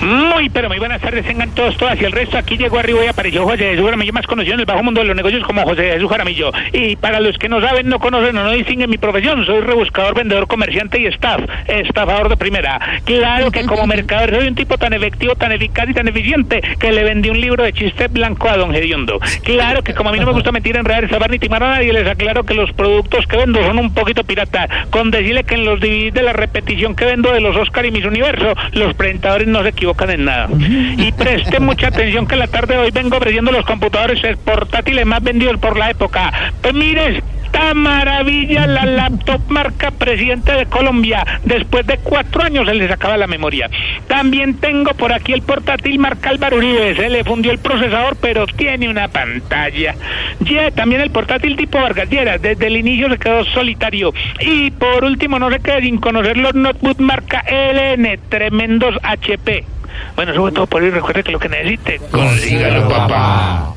Muy, pero muy buenas tardes, tengan todos, todas. Y el resto aquí llegó arriba y apareció José Jesús Jaramillo, más conocido en el bajo mundo de los negocios como José Jesús Jaramillo. Y para los que no saben, no conocen o no distinguen mi profesión, soy rebuscador, vendedor, comerciante y staff, estafador de primera. Claro que como mercader soy un tipo tan efectivo, tan eficaz y tan eficiente que le vendí un libro de chiste blanco a don Gediondo. Claro que como a mí no me gusta mentir, enredar, salvar ni timar a nadie, les aclaro que los productos que vendo son un poquito pirata. Con decirle que en los DVDs de la repetición que vendo de los Oscar y Miss Universo, los presentadores no se equivocan en nada. Y preste mucha atención que la tarde de hoy vengo ofreciendo los computadores portátiles más vendidos por la época. Pues esta maravilla, la laptop marca presidente de Colombia. Después de cuatro años se les acaba la memoria. También tengo por aquí el portátil marca Álvaro Uribe. Se le fundió el procesador, pero tiene una pantalla. Yeah, también el portátil tipo Vargas Lleras. Desde el inicio se quedó solitario. Y por último, no se quede sin conocer los notebook marca LN. Tremendos HP. Bueno, sobre todo por hoy, recuerde que lo que necesite, consígalo, papá.